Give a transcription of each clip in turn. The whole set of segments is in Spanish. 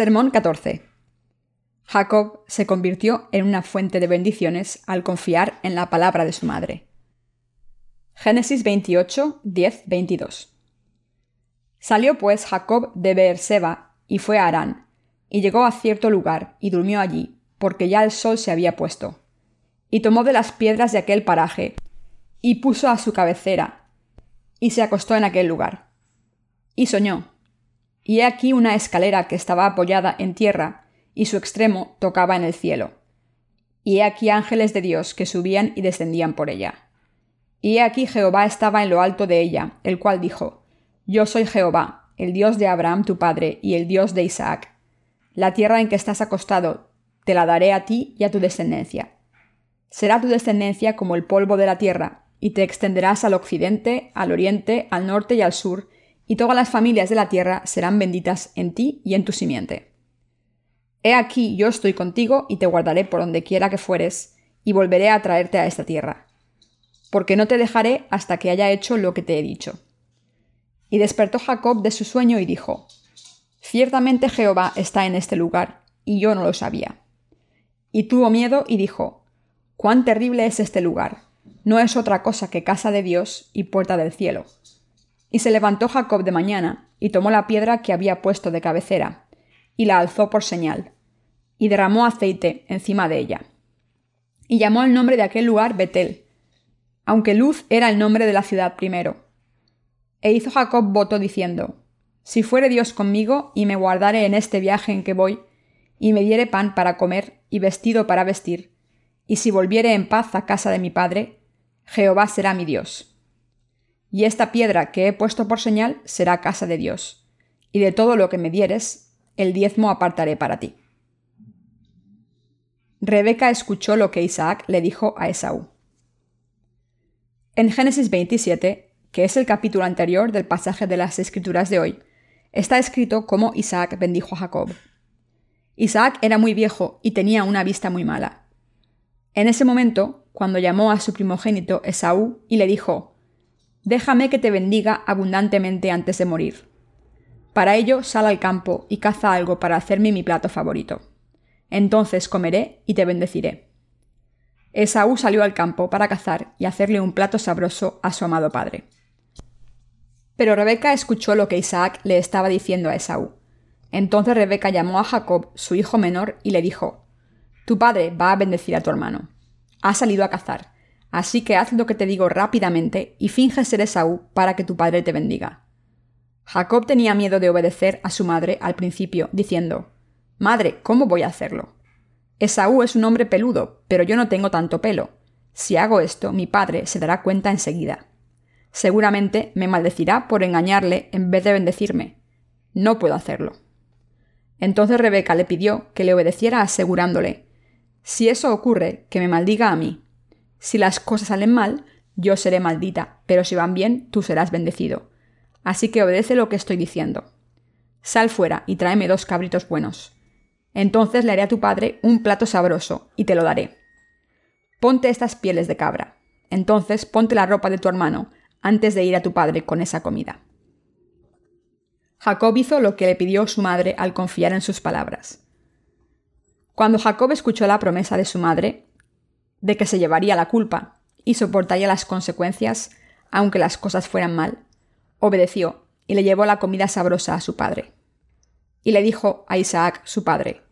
Sermón 14. Jacob se convirtió en una fuente de bendiciones al confiar en la palabra de su madre. Génesis 28, 10, 22. Salió pues Jacob de Beerseba y fue a Harán, y llegó a cierto lugar y durmió allí, porque ya el sol se había puesto. Y tomó de las piedras de aquel paraje, y puso a su cabecera, y se acostó en aquel lugar. Y soñó, y he aquí una escalera que estaba apoyada en tierra, y su extremo tocaba en el cielo. Y he aquí ángeles de Dios que subían y descendían por ella. Y he aquí Jehová estaba en lo alto de ella, el cual dijo, Yo soy Jehová, el Dios de Abraham tu padre, y el Dios de Isaac. La tierra en que estás acostado, te la daré a ti y a tu descendencia. Será tu descendencia como el polvo de la tierra, y te extenderás al occidente, al oriente, al norte y al sur, y todas las familias de la tierra serán benditas en ti y en tu simiente. He aquí yo estoy contigo y te guardaré por donde quiera que fueres, y volveré a traerte a esta tierra, porque no te dejaré hasta que haya hecho lo que te he dicho. Y despertó Jacob de su sueño y dijo, Ciertamente Jehová está en este lugar, y yo no lo sabía. Y tuvo miedo y dijo, Cuán terrible es este lugar, no es otra cosa que casa de Dios y puerta del cielo. Y se levantó Jacob de mañana, y tomó la piedra que había puesto de cabecera, y la alzó por señal, y derramó aceite encima de ella. Y llamó el nombre de aquel lugar Betel, aunque Luz era el nombre de la ciudad primero. E hizo Jacob voto diciendo, Si fuere Dios conmigo, y me guardare en este viaje en que voy, y me diere pan para comer y vestido para vestir, y si volviere en paz a casa de mi padre, Jehová será mi Dios y esta piedra que he puesto por señal será casa de Dios, y de todo lo que me dieres, el diezmo apartaré para ti. Rebeca escuchó lo que Isaac le dijo a Esaú. En Génesis 27, que es el capítulo anterior del pasaje de las Escrituras de hoy, está escrito cómo Isaac bendijo a Jacob. Isaac era muy viejo y tenía una vista muy mala. En ese momento, cuando llamó a su primogénito Esaú y le dijo, Déjame que te bendiga abundantemente antes de morir. Para ello sal al campo y caza algo para hacerme mi plato favorito. Entonces comeré y te bendeciré. Esaú salió al campo para cazar y hacerle un plato sabroso a su amado padre. Pero Rebeca escuchó lo que Isaac le estaba diciendo a Esaú. Entonces Rebeca llamó a Jacob, su hijo menor, y le dijo, Tu padre va a bendecir a tu hermano. Ha salido a cazar Así que haz lo que te digo rápidamente y finge ser Esaú para que tu padre te bendiga. Jacob tenía miedo de obedecer a su madre al principio, diciendo Madre, ¿cómo voy a hacerlo? Esaú es un hombre peludo, pero yo no tengo tanto pelo. Si hago esto, mi padre se dará cuenta enseguida. Seguramente me maldecirá por engañarle en vez de bendecirme. No puedo hacerlo. Entonces Rebeca le pidió que le obedeciera asegurándole Si eso ocurre, que me maldiga a mí, si las cosas salen mal, yo seré maldita, pero si van bien, tú serás bendecido. Así que obedece lo que estoy diciendo. Sal fuera y tráeme dos cabritos buenos. Entonces le haré a tu padre un plato sabroso, y te lo daré. Ponte estas pieles de cabra. Entonces ponte la ropa de tu hermano, antes de ir a tu padre con esa comida. Jacob hizo lo que le pidió su madre al confiar en sus palabras. Cuando Jacob escuchó la promesa de su madre, de que se llevaría la culpa y soportaría las consecuencias, aunque las cosas fueran mal, obedeció y le llevó la comida sabrosa a su padre. Y le dijo a Isaac, su padre,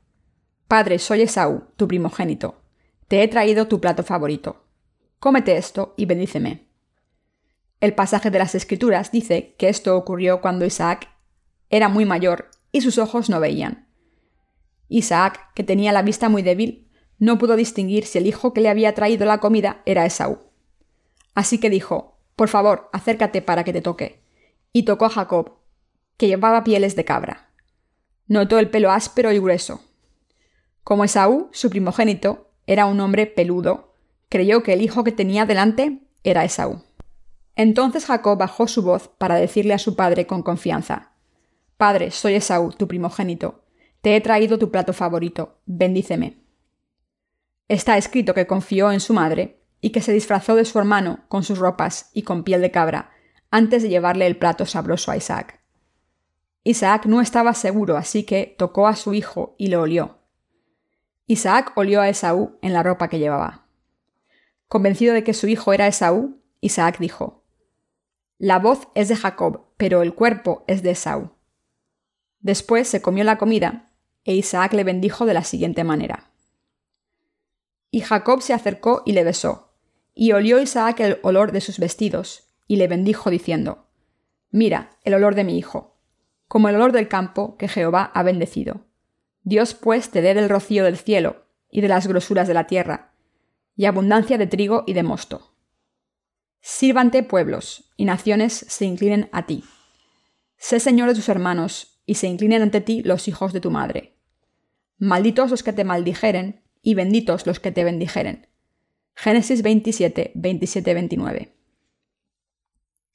Padre, soy Esaú, tu primogénito. Te he traído tu plato favorito. Cómete esto y bendíceme. El pasaje de las Escrituras dice que esto ocurrió cuando Isaac era muy mayor y sus ojos no veían. Isaac, que tenía la vista muy débil, no pudo distinguir si el hijo que le había traído la comida era Esaú. Así que dijo, Por favor, acércate para que te toque. Y tocó a Jacob, que llevaba pieles de cabra. Notó el pelo áspero y grueso. Como Esaú, su primogénito, era un hombre peludo, creyó que el hijo que tenía delante era Esaú. Entonces Jacob bajó su voz para decirle a su padre con confianza, Padre, soy Esaú, tu primogénito. Te he traído tu plato favorito. Bendíceme. Está escrito que confió en su madre y que se disfrazó de su hermano con sus ropas y con piel de cabra antes de llevarle el plato sabroso a Isaac. Isaac no estaba seguro, así que tocó a su hijo y lo olió. Isaac olió a Esaú en la ropa que llevaba. Convencido de que su hijo era Esaú, Isaac dijo, La voz es de Jacob, pero el cuerpo es de Esaú. Después se comió la comida, e Isaac le bendijo de la siguiente manera. Y Jacob se acercó y le besó, y olió Isaac el olor de sus vestidos, y le bendijo diciendo, Mira, el olor de mi hijo, como el olor del campo que Jehová ha bendecido. Dios pues te dé del rocío del cielo, y de las grosuras de la tierra, y abundancia de trigo y de mosto. Sírvante pueblos, y naciones se inclinen a ti. Sé señor de tus hermanos, y se inclinen ante ti los hijos de tu madre. Malditos los que te maldijeren, y benditos los que te bendijeren. Génesis 27, 27, 29.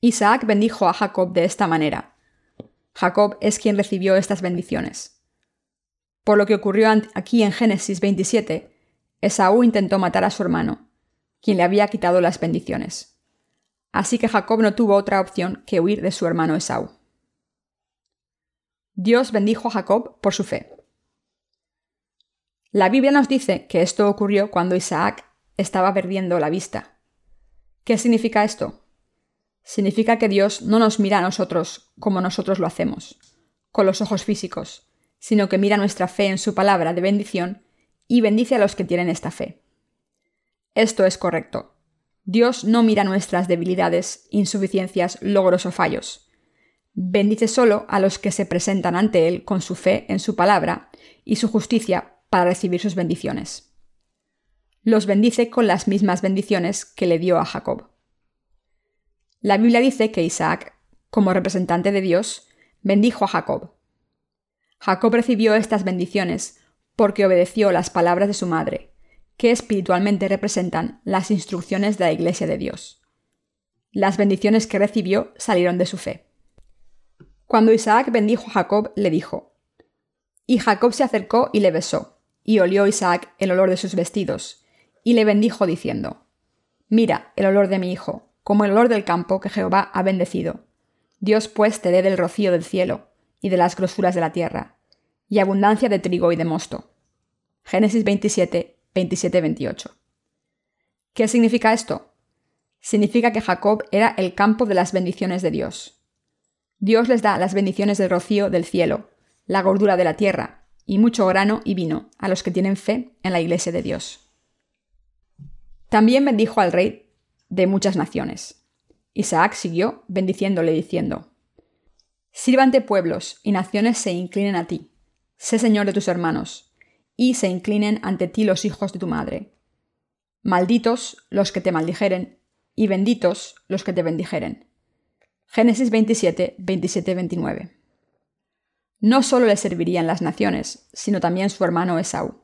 Isaac bendijo a Jacob de esta manera. Jacob es quien recibió estas bendiciones. Por lo que ocurrió aquí en Génesis 27, Esaú intentó matar a su hermano, quien le había quitado las bendiciones. Así que Jacob no tuvo otra opción que huir de su hermano Esaú. Dios bendijo a Jacob por su fe. La Biblia nos dice que esto ocurrió cuando Isaac estaba perdiendo la vista. ¿Qué significa esto? Significa que Dios no nos mira a nosotros como nosotros lo hacemos, con los ojos físicos, sino que mira nuestra fe en su palabra de bendición y bendice a los que tienen esta fe. Esto es correcto. Dios no mira nuestras debilidades, insuficiencias, logros o fallos. Bendice solo a los que se presentan ante Él con su fe en su palabra y su justicia para recibir sus bendiciones. Los bendice con las mismas bendiciones que le dio a Jacob. La Biblia dice que Isaac, como representante de Dios, bendijo a Jacob. Jacob recibió estas bendiciones porque obedeció las palabras de su madre, que espiritualmente representan las instrucciones de la Iglesia de Dios. Las bendiciones que recibió salieron de su fe. Cuando Isaac bendijo a Jacob, le dijo, y Jacob se acercó y le besó, y olió Isaac el olor de sus vestidos, y le bendijo diciendo, Mira el olor de mi hijo, como el olor del campo que Jehová ha bendecido. Dios pues te dé del rocío del cielo, y de las grosuras de la tierra, y abundancia de trigo y de mosto. Génesis 27, 27, 28. ¿Qué significa esto? Significa que Jacob era el campo de las bendiciones de Dios. Dios les da las bendiciones del rocío del cielo, la gordura de la tierra, y mucho grano y vino a los que tienen fe en la Iglesia de Dios. También bendijo al rey de muchas naciones. Isaac siguió bendiciéndole diciendo, Sírvante pueblos y naciones se inclinen a ti, sé señor de tus hermanos, y se inclinen ante ti los hijos de tu madre. Malditos los que te maldijeren, y benditos los que te bendijeren. Génesis 27, 27, 29 no solo le servirían las naciones, sino también su hermano Esaú.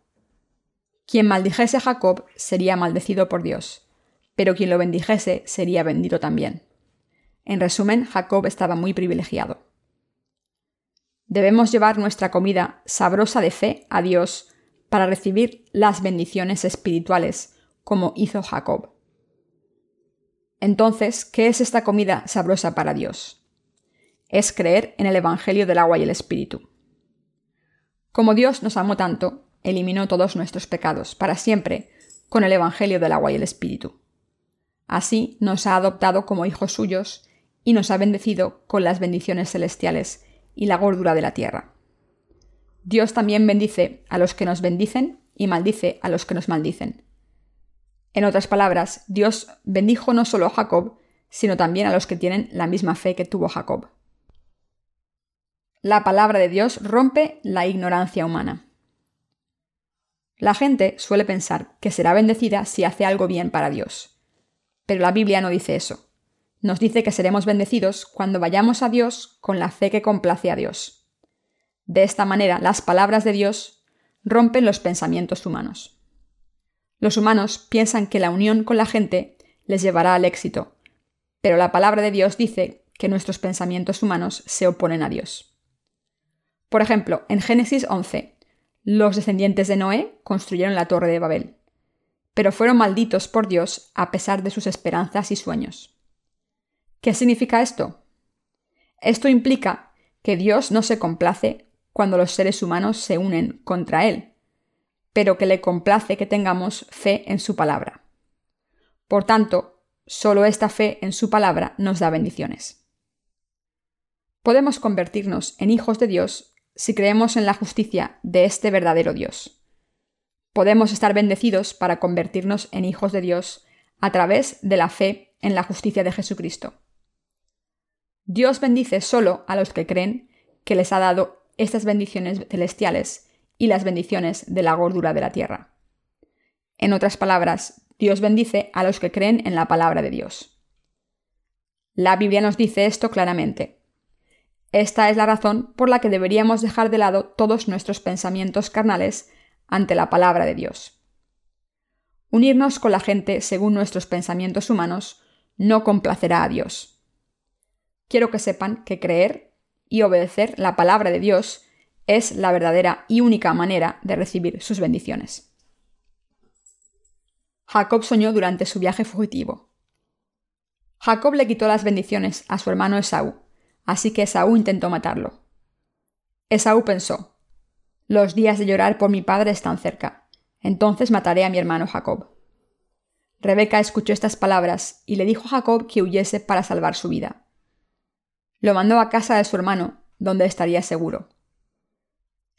Quien maldijese a Jacob sería maldecido por Dios, pero quien lo bendijese sería bendito también. En resumen, Jacob estaba muy privilegiado. Debemos llevar nuestra comida sabrosa de fe a Dios para recibir las bendiciones espirituales, como hizo Jacob. Entonces, ¿qué es esta comida sabrosa para Dios? Es creer en el Evangelio del agua y el Espíritu. Como Dios nos amó tanto, eliminó todos nuestros pecados para siempre con el Evangelio del agua y el Espíritu. Así nos ha adoptado como hijos suyos y nos ha bendecido con las bendiciones celestiales y la gordura de la tierra. Dios también bendice a los que nos bendicen y maldice a los que nos maldicen. En otras palabras, Dios bendijo no solo a Jacob, sino también a los que tienen la misma fe que tuvo Jacob. La palabra de Dios rompe la ignorancia humana. La gente suele pensar que será bendecida si hace algo bien para Dios. Pero la Biblia no dice eso. Nos dice que seremos bendecidos cuando vayamos a Dios con la fe que complace a Dios. De esta manera, las palabras de Dios rompen los pensamientos humanos. Los humanos piensan que la unión con la gente les llevará al éxito, pero la palabra de Dios dice que nuestros pensamientos humanos se oponen a Dios. Por ejemplo, en Génesis 11, los descendientes de Noé construyeron la torre de Babel, pero fueron malditos por Dios a pesar de sus esperanzas y sueños. ¿Qué significa esto? Esto implica que Dios no se complace cuando los seres humanos se unen contra Él, pero que le complace que tengamos fe en su palabra. Por tanto, solo esta fe en su palabra nos da bendiciones. Podemos convertirnos en hijos de Dios si creemos en la justicia de este verdadero Dios. Podemos estar bendecidos para convertirnos en hijos de Dios a través de la fe en la justicia de Jesucristo. Dios bendice solo a los que creen que les ha dado estas bendiciones celestiales y las bendiciones de la gordura de la tierra. En otras palabras, Dios bendice a los que creen en la palabra de Dios. La Biblia nos dice esto claramente. Esta es la razón por la que deberíamos dejar de lado todos nuestros pensamientos carnales ante la palabra de Dios. Unirnos con la gente según nuestros pensamientos humanos no complacerá a Dios quiero que sepan que creer y obedecer la palabra de Dios es la verdadera y única manera de recibir sus bendiciones. Jacob soñó durante su viaje fugitivo. Jacob le quitó las bendiciones a su hermano Esaú, así que Esaú intentó matarlo. Esaú pensó, los días de llorar por mi padre están cerca, entonces mataré a mi hermano Jacob. Rebeca escuchó estas palabras y le dijo a Jacob que huyese para salvar su vida lo mandó a casa de su hermano, donde estaría seguro.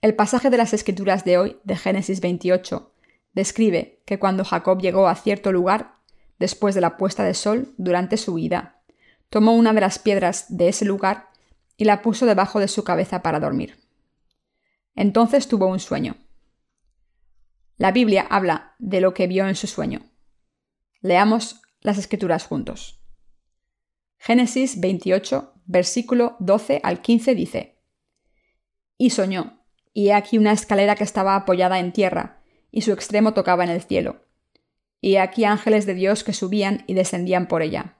El pasaje de las Escrituras de hoy, de Génesis 28, describe que cuando Jacob llegó a cierto lugar, después de la puesta de sol, durante su huida, tomó una de las piedras de ese lugar y la puso debajo de su cabeza para dormir. Entonces tuvo un sueño. La Biblia habla de lo que vio en su sueño. Leamos las escrituras juntos. Génesis 28, versículo 12 al 15 dice, Y soñó, y he aquí una escalera que estaba apoyada en tierra, y su extremo tocaba en el cielo. Y he aquí ángeles de Dios que subían y descendían por ella.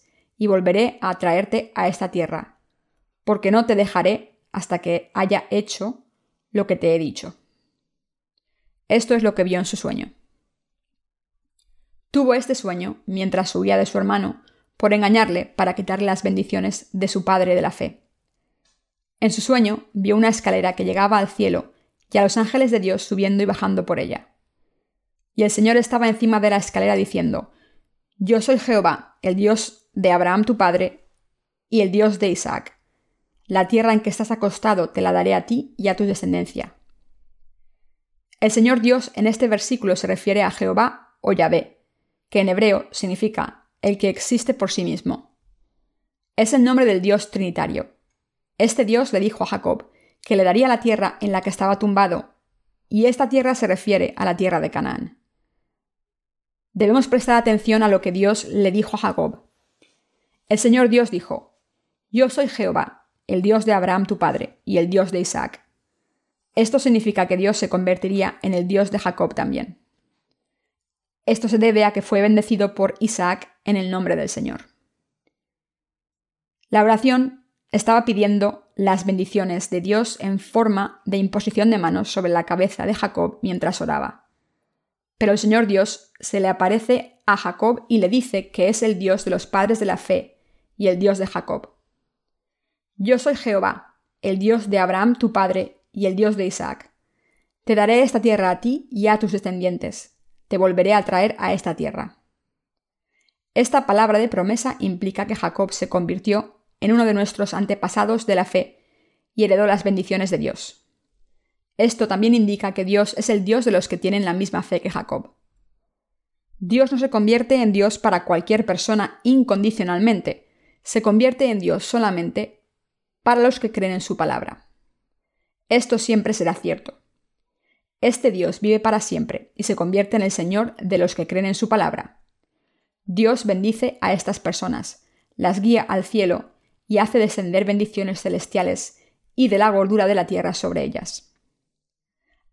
y volveré a traerte a esta tierra, porque no te dejaré hasta que haya hecho lo que te he dicho. Esto es lo que vio en su sueño. Tuvo este sueño mientras huía de su hermano, por engañarle para quitarle las bendiciones de su padre de la fe. En su sueño vio una escalera que llegaba al cielo y a los ángeles de Dios subiendo y bajando por ella. Y el Señor estaba encima de la escalera diciendo, Yo soy Jehová, el Dios de Abraham tu padre, y el Dios de Isaac. La tierra en que estás acostado te la daré a ti y a tu descendencia. El Señor Dios en este versículo se refiere a Jehová o Yahvé, que en hebreo significa el que existe por sí mismo. Es el nombre del Dios Trinitario. Este Dios le dijo a Jacob que le daría la tierra en la que estaba tumbado, y esta tierra se refiere a la tierra de Canaán. Debemos prestar atención a lo que Dios le dijo a Jacob. El Señor Dios dijo, Yo soy Jehová, el Dios de Abraham tu padre, y el Dios de Isaac. Esto significa que Dios se convertiría en el Dios de Jacob también. Esto se debe a que fue bendecido por Isaac en el nombre del Señor. La oración estaba pidiendo las bendiciones de Dios en forma de imposición de manos sobre la cabeza de Jacob mientras oraba. Pero el Señor Dios se le aparece a Jacob y le dice que es el Dios de los padres de la fe y el Dios de Jacob. Yo soy Jehová, el Dios de Abraham tu padre y el Dios de Isaac. Te daré esta tierra a ti y a tus descendientes. Te volveré a traer a esta tierra. Esta palabra de promesa implica que Jacob se convirtió en uno de nuestros antepasados de la fe y heredó las bendiciones de Dios. Esto también indica que Dios es el Dios de los que tienen la misma fe que Jacob. Dios no se convierte en Dios para cualquier persona incondicionalmente, se convierte en Dios solamente para los que creen en su palabra. Esto siempre será cierto. Este Dios vive para siempre y se convierte en el Señor de los que creen en su palabra. Dios bendice a estas personas, las guía al cielo y hace descender bendiciones celestiales y de la gordura de la tierra sobre ellas.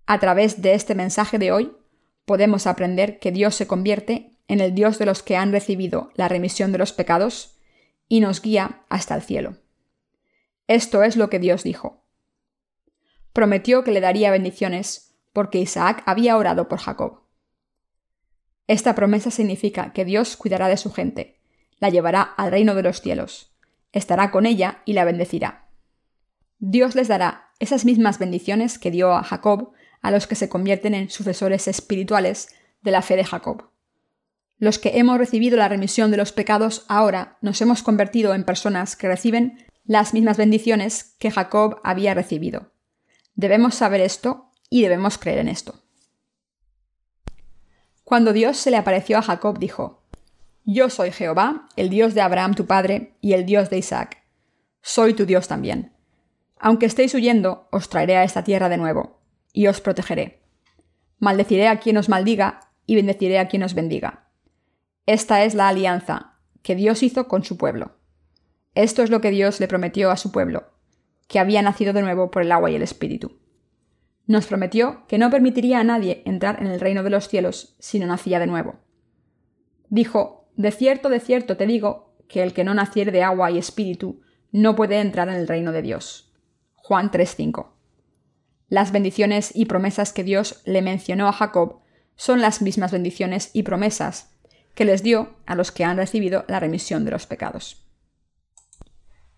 A través de este mensaje de hoy, podemos aprender que Dios se convierte en el Dios de los que han recibido la remisión de los pecados y nos guía hasta el cielo. Esto es lo que Dios dijo. Prometió que le daría bendiciones porque Isaac había orado por Jacob. Esta promesa significa que Dios cuidará de su gente, la llevará al reino de los cielos, estará con ella y la bendecirá. Dios les dará esas mismas bendiciones que dio a Jacob a los que se convierten en sucesores espirituales de la fe de Jacob. Los que hemos recibido la remisión de los pecados ahora nos hemos convertido en personas que reciben las mismas bendiciones que Jacob había recibido. Debemos saber esto y debemos creer en esto. Cuando Dios se le apareció a Jacob, dijo, Yo soy Jehová, el Dios de Abraham tu padre y el Dios de Isaac. Soy tu Dios también. Aunque estéis huyendo, os traeré a esta tierra de nuevo, y os protegeré. Maldeciré a quien os maldiga, y bendeciré a quien os bendiga. Esta es la alianza que Dios hizo con su pueblo. Esto es lo que Dios le prometió a su pueblo, que había nacido de nuevo por el agua y el Espíritu. Nos prometió que no permitiría a nadie entrar en el reino de los cielos si no nacía de nuevo. Dijo, De cierto, de cierto te digo, que el que no naciere de agua y espíritu no puede entrar en el reino de Dios. Juan 3:5. Las bendiciones y promesas que Dios le mencionó a Jacob son las mismas bendiciones y promesas que les dio a los que han recibido la remisión de los pecados.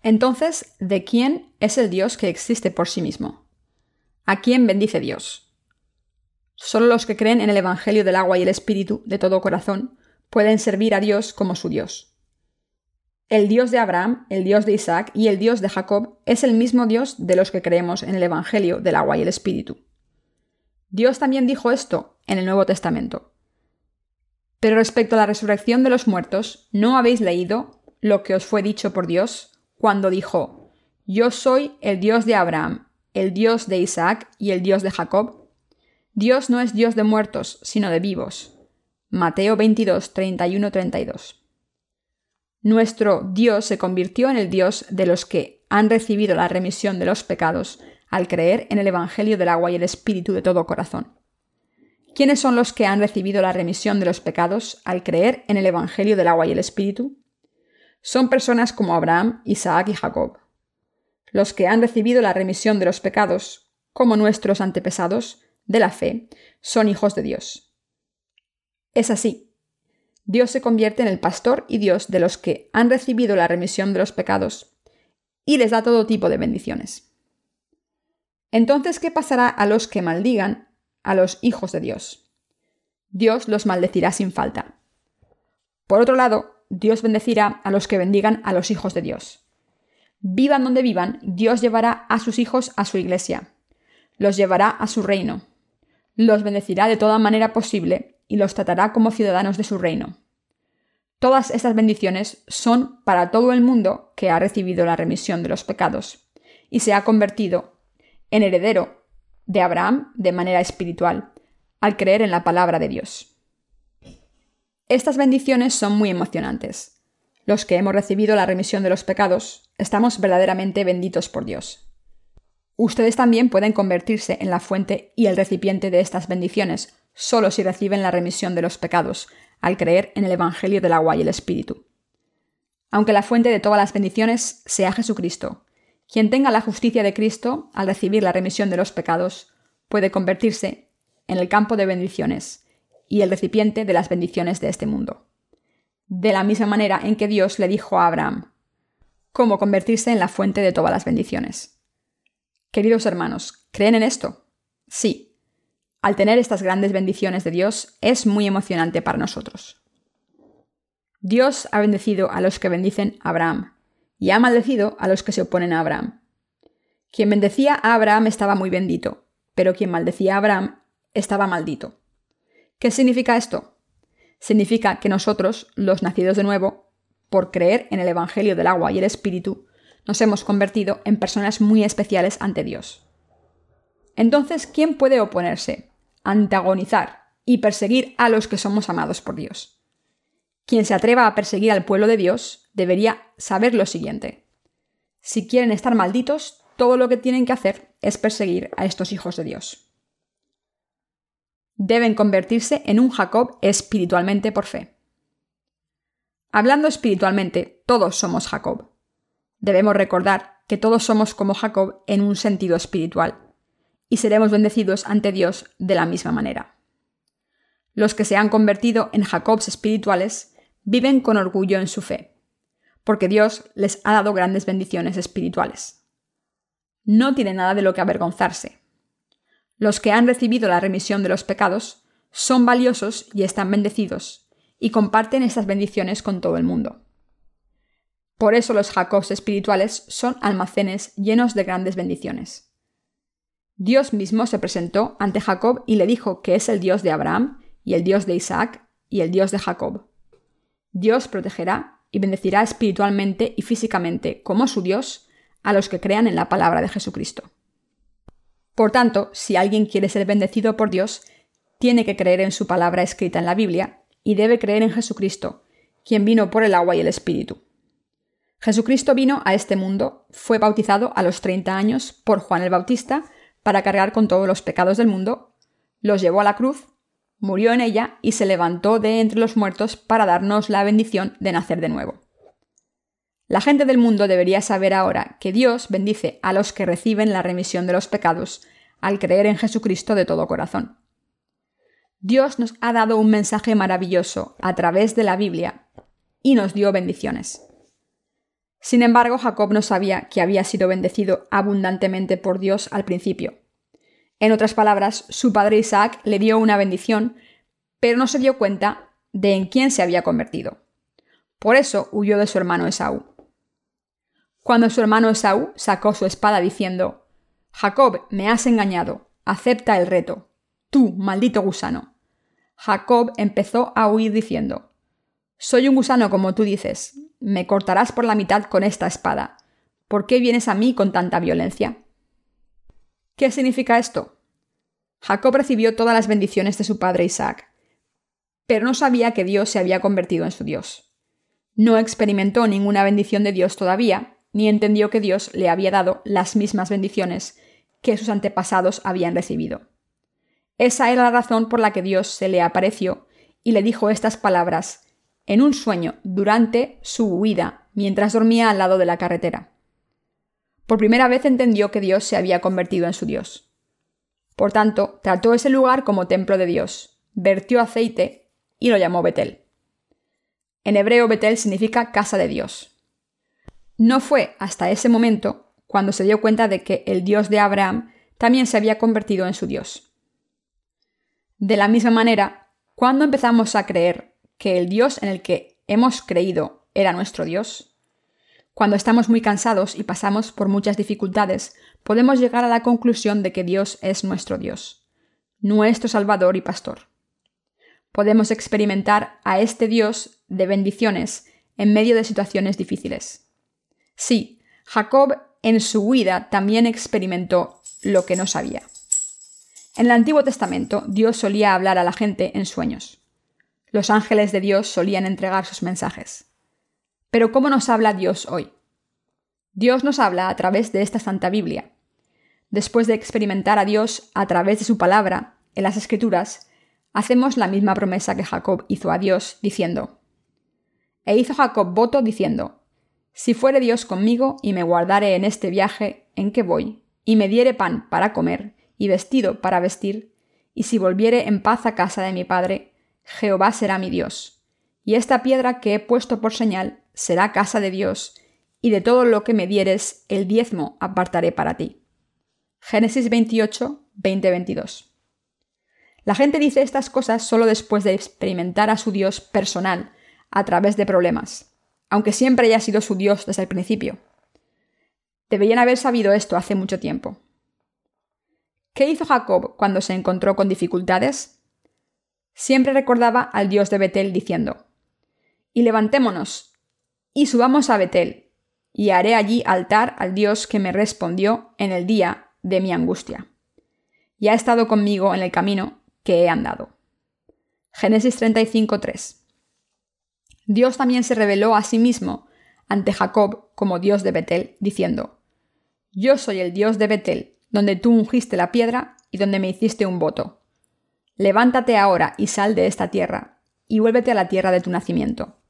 Entonces, ¿de quién es el Dios que existe por sí mismo? ¿A quién bendice Dios? Solo los que creen en el Evangelio del agua y el Espíritu de todo corazón pueden servir a Dios como su Dios. El Dios de Abraham, el Dios de Isaac y el Dios de Jacob es el mismo Dios de los que creemos en el Evangelio del agua y el Espíritu. Dios también dijo esto en el Nuevo Testamento. Pero respecto a la resurrección de los muertos, ¿no habéis leído lo que os fue dicho por Dios cuando dijo, Yo soy el Dios de Abraham, el Dios de Isaac y el Dios de Jacob? Dios no es Dios de muertos, sino de vivos. Mateo 22, 31, 32. Nuestro Dios se convirtió en el Dios de los que han recibido la remisión de los pecados al creer en el Evangelio del agua y el Espíritu de todo corazón. ¿Quiénes son los que han recibido la remisión de los pecados al creer en el Evangelio del agua y el Espíritu? Son personas como Abraham, Isaac y Jacob. Los que han recibido la remisión de los pecados, como nuestros antepasados, de la fe, son hijos de Dios. Es así. Dios se convierte en el pastor y Dios de los que han recibido la remisión de los pecados y les da todo tipo de bendiciones. Entonces, ¿qué pasará a los que maldigan a los hijos de Dios. Dios los maldecirá sin falta. Por otro lado, Dios bendecirá a los que bendigan a los hijos de Dios. Vivan donde vivan, Dios llevará a sus hijos a su iglesia, los llevará a su reino, los bendecirá de toda manera posible y los tratará como ciudadanos de su reino. Todas estas bendiciones son para todo el mundo que ha recibido la remisión de los pecados y se ha convertido en heredero de Abraham de manera espiritual, al creer en la palabra de Dios. Estas bendiciones son muy emocionantes. Los que hemos recibido la remisión de los pecados, estamos verdaderamente benditos por Dios. Ustedes también pueden convertirse en la fuente y el recipiente de estas bendiciones, solo si reciben la remisión de los pecados, al creer en el Evangelio del agua y el Espíritu. Aunque la fuente de todas las bendiciones sea Jesucristo, quien tenga la justicia de Cristo, al recibir la remisión de los pecados, puede convertirse en el campo de bendiciones y el recipiente de las bendiciones de este mundo. De la misma manera en que Dios le dijo a Abraham, cómo convertirse en la fuente de todas las bendiciones. Queridos hermanos, ¿creen en esto? Sí. Al tener estas grandes bendiciones de Dios es muy emocionante para nosotros. Dios ha bendecido a los que bendicen a Abraham, y ha maldecido a los que se oponen a Abraham. Quien bendecía a Abraham estaba muy bendito, pero quien maldecía a Abraham estaba maldito. ¿Qué significa esto? Significa que nosotros, los nacidos de nuevo, por creer en el Evangelio del agua y el Espíritu, nos hemos convertido en personas muy especiales ante Dios. Entonces, ¿quién puede oponerse, antagonizar y perseguir a los que somos amados por Dios? Quien se atreva a perseguir al pueblo de Dios debería saber lo siguiente. Si quieren estar malditos, todo lo que tienen que hacer es perseguir a estos hijos de Dios. Deben convertirse en un Jacob espiritualmente por fe. Hablando espiritualmente, todos somos Jacob. Debemos recordar que todos somos como Jacob en un sentido espiritual, y seremos bendecidos ante Dios de la misma manera. Los que se han convertido en Jacobs espirituales viven con orgullo en su fe, porque Dios les ha dado grandes bendiciones espirituales. No tiene nada de lo que avergonzarse. Los que han recibido la remisión de los pecados son valiosos y están bendecidos, y comparten estas bendiciones con todo el mundo. Por eso los Jacobs espirituales son almacenes llenos de grandes bendiciones. Dios mismo se presentó ante Jacob y le dijo que es el Dios de Abraham, y el Dios de Isaac, y el Dios de Jacob. Dios protegerá y bendecirá espiritualmente y físicamente como su Dios a los que crean en la palabra de Jesucristo. Por tanto, si alguien quiere ser bendecido por Dios, tiene que creer en su palabra escrita en la Biblia y debe creer en Jesucristo, quien vino por el agua y el Espíritu. Jesucristo vino a este mundo, fue bautizado a los 30 años por Juan el Bautista para cargar con todos los pecados del mundo, los llevó a la cruz, murió en ella y se levantó de entre los muertos para darnos la bendición de nacer de nuevo. La gente del mundo debería saber ahora que Dios bendice a los que reciben la remisión de los pecados al creer en Jesucristo de todo corazón. Dios nos ha dado un mensaje maravilloso a través de la Biblia y nos dio bendiciones. Sin embargo, Jacob no sabía que había sido bendecido abundantemente por Dios al principio. En otras palabras, su padre Isaac le dio una bendición, pero no se dio cuenta de en quién se había convertido. Por eso huyó de su hermano Esaú. Cuando su hermano Esaú sacó su espada diciendo, Jacob, me has engañado, acepta el reto, tú, maldito gusano. Jacob empezó a huir diciendo, Soy un gusano como tú dices, me cortarás por la mitad con esta espada. ¿Por qué vienes a mí con tanta violencia? ¿Qué significa esto? Jacob recibió todas las bendiciones de su padre Isaac, pero no sabía que Dios se había convertido en su Dios. No experimentó ninguna bendición de Dios todavía, ni entendió que Dios le había dado las mismas bendiciones que sus antepasados habían recibido. Esa era la razón por la que Dios se le apareció y le dijo estas palabras en un sueño durante su huida, mientras dormía al lado de la carretera. Por primera vez entendió que Dios se había convertido en su Dios. Por tanto, trató ese lugar como templo de Dios, vertió aceite y lo llamó Betel. En hebreo Betel significa casa de Dios. No fue hasta ese momento cuando se dio cuenta de que el Dios de Abraham también se había convertido en su Dios. De la misma manera, cuando empezamos a creer que el Dios en el que hemos creído era nuestro Dios, cuando estamos muy cansados y pasamos por muchas dificultades, podemos llegar a la conclusión de que Dios es nuestro Dios, nuestro Salvador y Pastor. Podemos experimentar a este Dios de bendiciones en medio de situaciones difíciles. Sí, Jacob en su huida también experimentó lo que no sabía. En el Antiguo Testamento, Dios solía hablar a la gente en sueños. Los ángeles de Dios solían entregar sus mensajes. Pero ¿cómo nos habla Dios hoy? Dios nos habla a través de esta Santa Biblia. Después de experimentar a Dios a través de su palabra, en las Escrituras, hacemos la misma promesa que Jacob hizo a Dios, diciendo, E hizo Jacob voto diciendo, Si fuere Dios conmigo y me guardare en este viaje en que voy, y me diere pan para comer, y vestido para vestir, y si volviere en paz a casa de mi padre, Jehová será mi Dios. Y esta piedra que he puesto por señal será casa de Dios, y de todo lo que me dieres, el diezmo apartaré para ti. Génesis 28, 20-22. La gente dice estas cosas solo después de experimentar a su Dios personal, a través de problemas, aunque siempre haya sido su Dios desde el principio. Deberían haber sabido esto hace mucho tiempo. ¿Qué hizo Jacob cuando se encontró con dificultades? Siempre recordaba al dios de Betel diciendo, Y levantémonos, y subamos a Betel, y haré allí altar al dios que me respondió en el día de mi angustia. Y ha estado conmigo en el camino que he andado. Génesis 35.3. Dios también se reveló a sí mismo ante Jacob como Dios de Betel, diciendo, Yo soy el Dios de Betel, donde tú ungiste la piedra y donde me hiciste un voto. Levántate ahora y sal de esta tierra, y vuélvete a la tierra de tu nacimiento.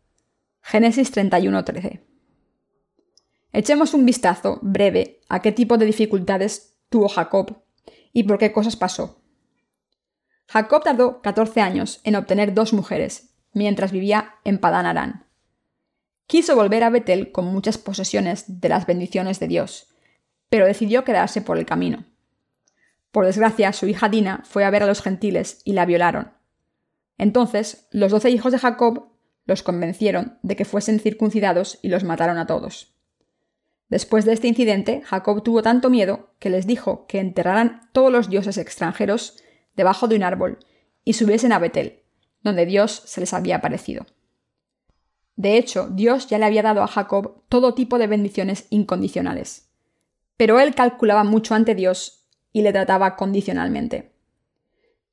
Génesis 31:13. Echemos un vistazo breve a qué tipo de dificultades tuvo Jacob y por qué cosas pasó. Jacob tardó 14 años en obtener dos mujeres, mientras vivía en Padán Arán. Quiso volver a Betel con muchas posesiones de las bendiciones de Dios, pero decidió quedarse por el camino. Por desgracia, su hija Dina fue a ver a los gentiles y la violaron. Entonces, los doce hijos de Jacob los convencieron de que fuesen circuncidados y los mataron a todos. Después de este incidente, Jacob tuvo tanto miedo que les dijo que enterraran todos los dioses extranjeros debajo de un árbol y subiesen a Betel, donde Dios se les había aparecido. De hecho, Dios ya le había dado a Jacob todo tipo de bendiciones incondicionales. Pero él calculaba mucho ante Dios y le trataba condicionalmente.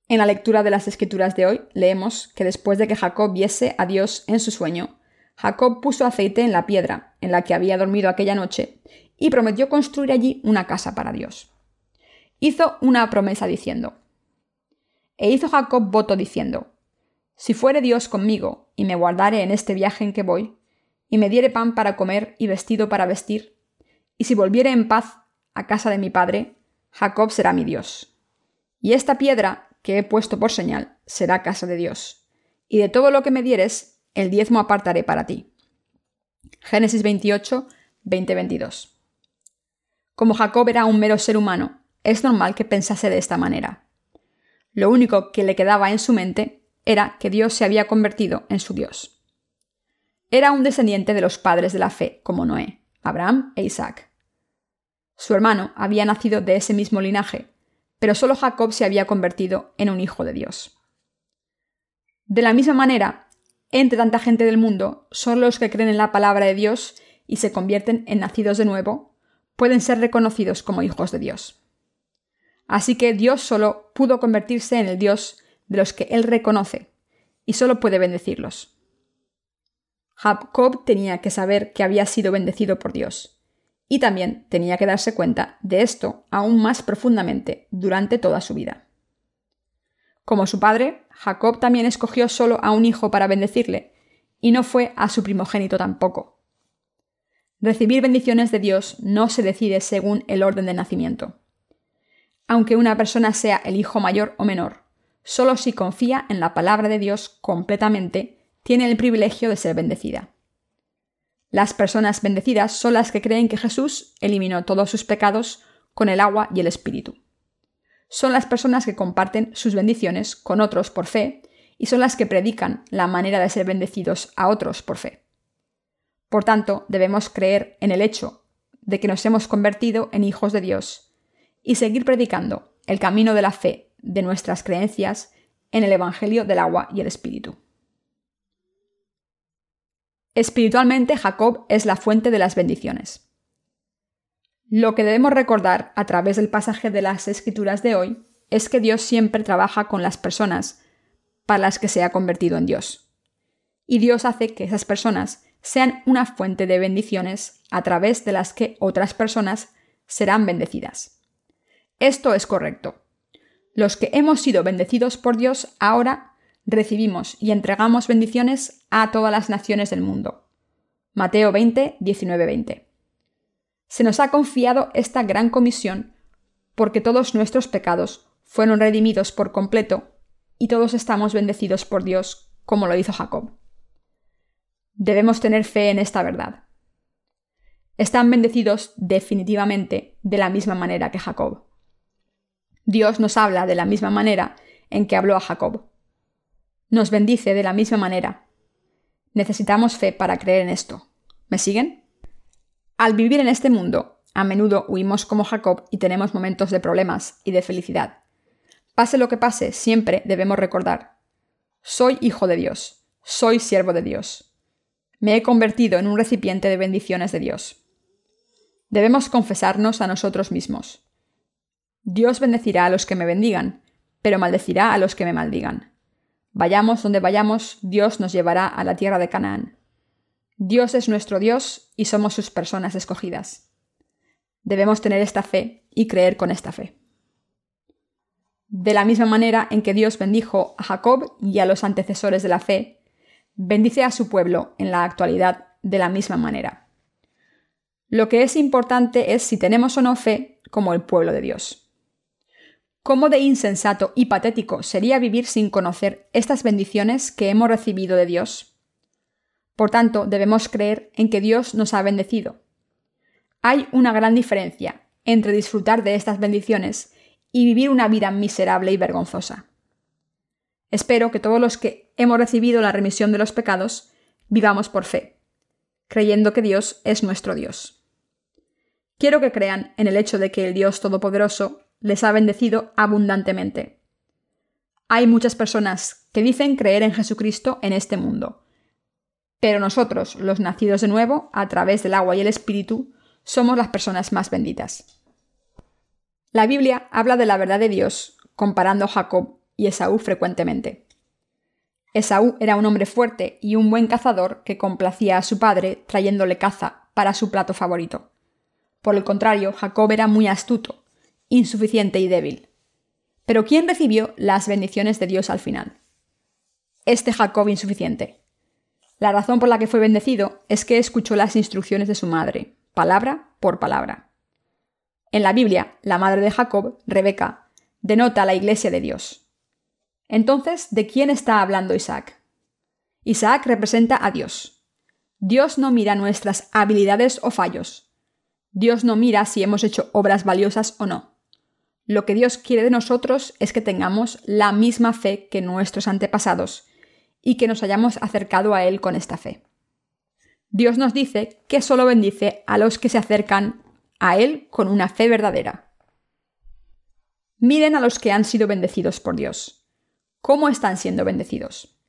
En la lectura de las escrituras de hoy leemos que después de que Jacob viese a Dios en su sueño, Jacob puso aceite en la piedra en la que había dormido aquella noche y prometió construir allí una casa para Dios. Hizo una promesa diciendo, E hizo Jacob voto diciendo, Si fuere Dios conmigo y me guardare en este viaje en que voy, y me diere pan para comer y vestido para vestir, y si volviere en paz a casa de mi padre, Jacob será mi Dios. Y esta piedra que he puesto por señal será casa de Dios. Y de todo lo que me dieres, el diezmo apartaré para ti. Génesis 28, 20-22. Como Jacob era un mero ser humano, es normal que pensase de esta manera. Lo único que le quedaba en su mente era que Dios se había convertido en su Dios. Era un descendiente de los padres de la fe, como Noé, Abraham e Isaac. Su hermano había nacido de ese mismo linaje, pero solo Jacob se había convertido en un hijo de Dios. De la misma manera, entre tanta gente del mundo, solo los que creen en la palabra de Dios y se convierten en nacidos de nuevo, pueden ser reconocidos como hijos de Dios. Así que Dios solo pudo convertirse en el Dios de los que Él reconoce, y solo puede bendecirlos. Jacob tenía que saber que había sido bendecido por Dios, y también tenía que darse cuenta de esto aún más profundamente durante toda su vida. Como su padre, Jacob también escogió solo a un hijo para bendecirle, y no fue a su primogénito tampoco. Recibir bendiciones de Dios no se decide según el orden de nacimiento aunque una persona sea el hijo mayor o menor, solo si confía en la palabra de Dios completamente, tiene el privilegio de ser bendecida. Las personas bendecidas son las que creen que Jesús eliminó todos sus pecados con el agua y el Espíritu. Son las personas que comparten sus bendiciones con otros por fe y son las que predican la manera de ser bendecidos a otros por fe. Por tanto, debemos creer en el hecho de que nos hemos convertido en hijos de Dios y seguir predicando el camino de la fe de nuestras creencias en el Evangelio del agua y el Espíritu. Espiritualmente, Jacob es la fuente de las bendiciones. Lo que debemos recordar a través del pasaje de las Escrituras de hoy es que Dios siempre trabaja con las personas para las que se ha convertido en Dios. Y Dios hace que esas personas sean una fuente de bendiciones a través de las que otras personas serán bendecidas. Esto es correcto. Los que hemos sido bendecidos por Dios ahora recibimos y entregamos bendiciones a todas las naciones del mundo. Mateo 20, 19, 20. Se nos ha confiado esta gran comisión porque todos nuestros pecados fueron redimidos por completo y todos estamos bendecidos por Dios como lo hizo Jacob. Debemos tener fe en esta verdad. Están bendecidos definitivamente de la misma manera que Jacob. Dios nos habla de la misma manera en que habló a Jacob. Nos bendice de la misma manera. Necesitamos fe para creer en esto. ¿Me siguen? Al vivir en este mundo, a menudo huimos como Jacob y tenemos momentos de problemas y de felicidad. Pase lo que pase, siempre debemos recordar. Soy hijo de Dios, soy siervo de Dios. Me he convertido en un recipiente de bendiciones de Dios. Debemos confesarnos a nosotros mismos. Dios bendecirá a los que me bendigan, pero maldecirá a los que me maldigan. Vayamos donde vayamos, Dios nos llevará a la tierra de Canaán. Dios es nuestro Dios y somos sus personas escogidas. Debemos tener esta fe y creer con esta fe. De la misma manera en que Dios bendijo a Jacob y a los antecesores de la fe, bendice a su pueblo en la actualidad de la misma manera. Lo que es importante es si tenemos o no fe como el pueblo de Dios. ¿Cómo de insensato y patético sería vivir sin conocer estas bendiciones que hemos recibido de Dios? Por tanto, debemos creer en que Dios nos ha bendecido. Hay una gran diferencia entre disfrutar de estas bendiciones y vivir una vida miserable y vergonzosa. Espero que todos los que hemos recibido la remisión de los pecados vivamos por fe, creyendo que Dios es nuestro Dios. Quiero que crean en el hecho de que el Dios Todopoderoso les ha bendecido abundantemente. Hay muchas personas que dicen creer en Jesucristo en este mundo, pero nosotros, los nacidos de nuevo, a través del agua y el Espíritu, somos las personas más benditas. La Biblia habla de la verdad de Dios comparando a Jacob y Esaú frecuentemente. Esaú era un hombre fuerte y un buen cazador que complacía a su padre trayéndole caza para su plato favorito. Por el contrario, Jacob era muy astuto, insuficiente y débil. Pero ¿quién recibió las bendiciones de Dios al final? Este Jacob insuficiente. La razón por la que fue bendecido es que escuchó las instrucciones de su madre, palabra por palabra. En la Biblia, la madre de Jacob, Rebeca, denota a la iglesia de Dios. Entonces, ¿de quién está hablando Isaac? Isaac representa a Dios. Dios no mira nuestras habilidades o fallos. Dios no mira si hemos hecho obras valiosas o no. Lo que Dios quiere de nosotros es que tengamos la misma fe que nuestros antepasados y que nos hayamos acercado a Él con esta fe. Dios nos dice que solo bendice a los que se acercan a Él con una fe verdadera. Miren a los que han sido bendecidos por Dios. ¿Cómo están siendo bendecidos?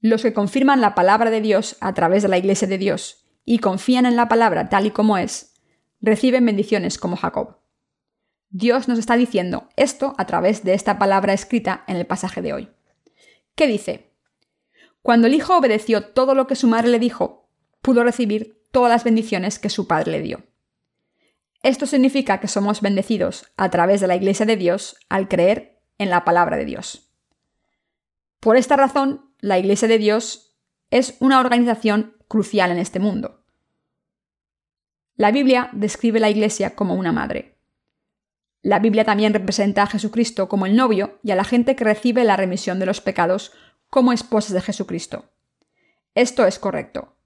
Los que confirman la palabra de Dios a través de la Iglesia de Dios y confían en la palabra tal y como es, reciben bendiciones como Jacob. Dios nos está diciendo esto a través de esta palabra escrita en el pasaje de hoy. ¿Qué dice? Cuando el hijo obedeció todo lo que su madre le dijo, pudo recibir todas las bendiciones que su padre le dio. Esto significa que somos bendecidos a través de la Iglesia de Dios al creer en la palabra de Dios. Por esta razón, la Iglesia de Dios es una organización crucial en este mundo. La Biblia describe la Iglesia como una madre. La Biblia también representa a Jesucristo como el novio y a la gente que recibe la remisión de los pecados como esposas de Jesucristo. Esto es correcto.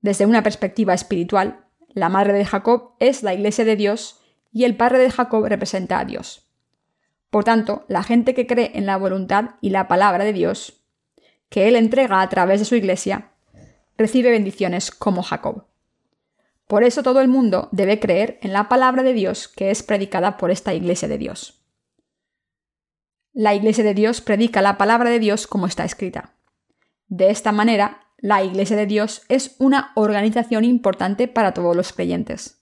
Desde una perspectiva espiritual, la madre de Jacob es la iglesia de Dios y el padre de Jacob representa a Dios. Por tanto, la gente que cree en la voluntad y la palabra de Dios, que Él entrega a través de su iglesia, recibe bendiciones como Jacob. Por eso todo el mundo debe creer en la palabra de Dios que es predicada por esta iglesia de Dios. La iglesia de Dios predica la palabra de Dios como está escrita. De esta manera, la Iglesia de Dios es una organización importante para todos los creyentes.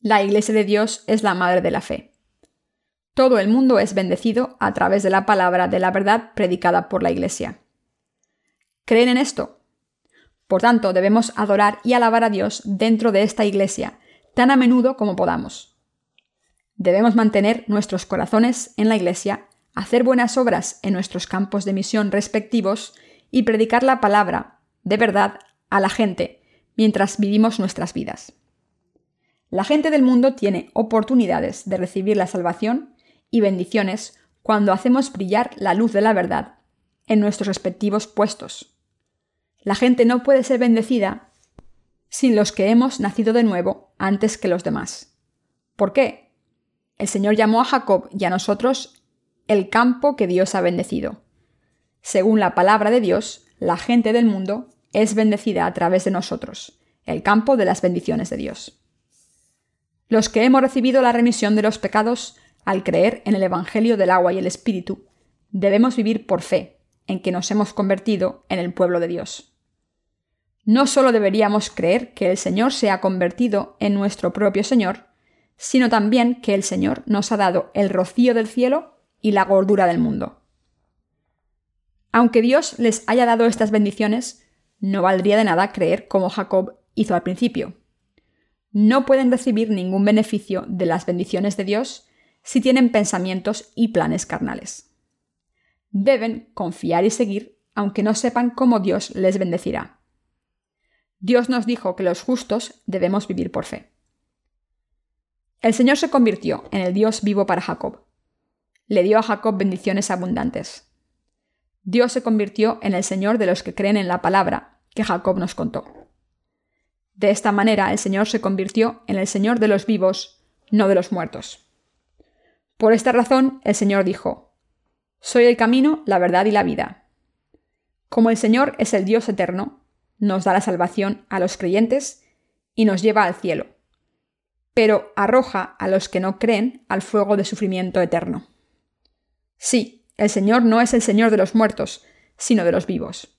La Iglesia de Dios es la madre de la fe. Todo el mundo es bendecido a través de la palabra de la verdad predicada por la Iglesia. ¿Creen en esto? Por tanto, debemos adorar y alabar a Dios dentro de esta Iglesia tan a menudo como podamos. Debemos mantener nuestros corazones en la Iglesia, hacer buenas obras en nuestros campos de misión respectivos y predicar la palabra, de verdad, a la gente, mientras vivimos nuestras vidas. La gente del mundo tiene oportunidades de recibir la salvación y bendiciones cuando hacemos brillar la luz de la verdad en nuestros respectivos puestos. La gente no puede ser bendecida sin los que hemos nacido de nuevo antes que los demás. ¿Por qué? El Señor llamó a Jacob y a nosotros el campo que Dios ha bendecido. Según la palabra de Dios, la gente del mundo es bendecida a través de nosotros, el campo de las bendiciones de Dios. Los que hemos recibido la remisión de los pecados al creer en el Evangelio del agua y el Espíritu, debemos vivir por fe en que nos hemos convertido en el pueblo de Dios. No solo deberíamos creer que el Señor se ha convertido en nuestro propio Señor, sino también que el Señor nos ha dado el rocío del cielo y la gordura del mundo. Aunque Dios les haya dado estas bendiciones, no valdría de nada creer como Jacob hizo al principio. no pueden recibir ningún beneficio de las bendiciones de Dios si tienen pensamientos y planes carnales. Deben confiar y seguir aunque no sepan cómo Dios les bendecirá. Dios nos dijo que los justos debemos vivir por fe. El Señor se convirtió en el Dios vivo para Jacob. Le dio a Jacob bendiciones abundantes. Dios se convirtió en el Señor de los que creen en la palabra que Jacob nos contó. De esta manera el Señor se convirtió en el Señor de los vivos, no de los muertos. Por esta razón el Señor dijo, Soy el camino, la verdad y la vida. Como el Señor es el Dios eterno, nos da la salvación a los creyentes y nos lleva al cielo, pero arroja a los que no creen al fuego de sufrimiento eterno. Sí, el Señor no es el Señor de los muertos, sino de los vivos.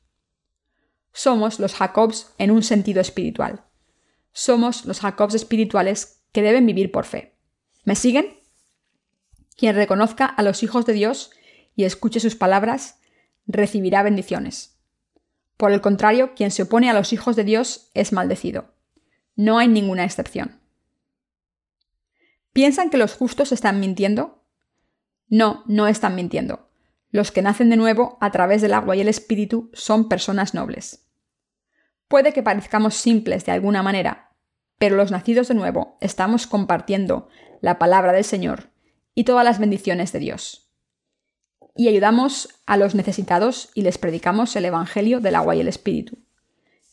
Somos los Jacobs en un sentido espiritual somos los Jacobs espirituales que deben vivir por fe. ¿Me siguen? Quien reconozca a los hijos de Dios y escuche sus palabras, recibirá bendiciones. Por el contrario, quien se opone a los hijos de Dios es maldecido. No hay ninguna excepción. ¿Piensan que los justos están mintiendo? No, no están mintiendo. Los que nacen de nuevo a través del agua y el espíritu son personas nobles. Puede que parezcamos simples de alguna manera, pero los nacidos de nuevo estamos compartiendo la palabra del Señor y todas las bendiciones de Dios. Y ayudamos a los necesitados y les predicamos el Evangelio del agua y el Espíritu.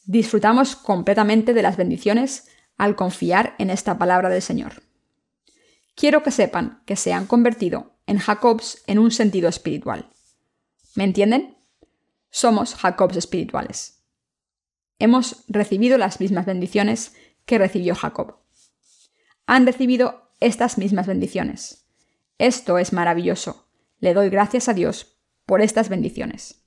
Disfrutamos completamente de las bendiciones al confiar en esta palabra del Señor. Quiero que sepan que se han convertido en Jacobs en un sentido espiritual. ¿Me entienden? Somos Jacobs espirituales hemos recibido las mismas bendiciones que recibió Jacob. Han recibido estas mismas bendiciones. Esto es maravilloso. Le doy gracias a Dios por estas bendiciones.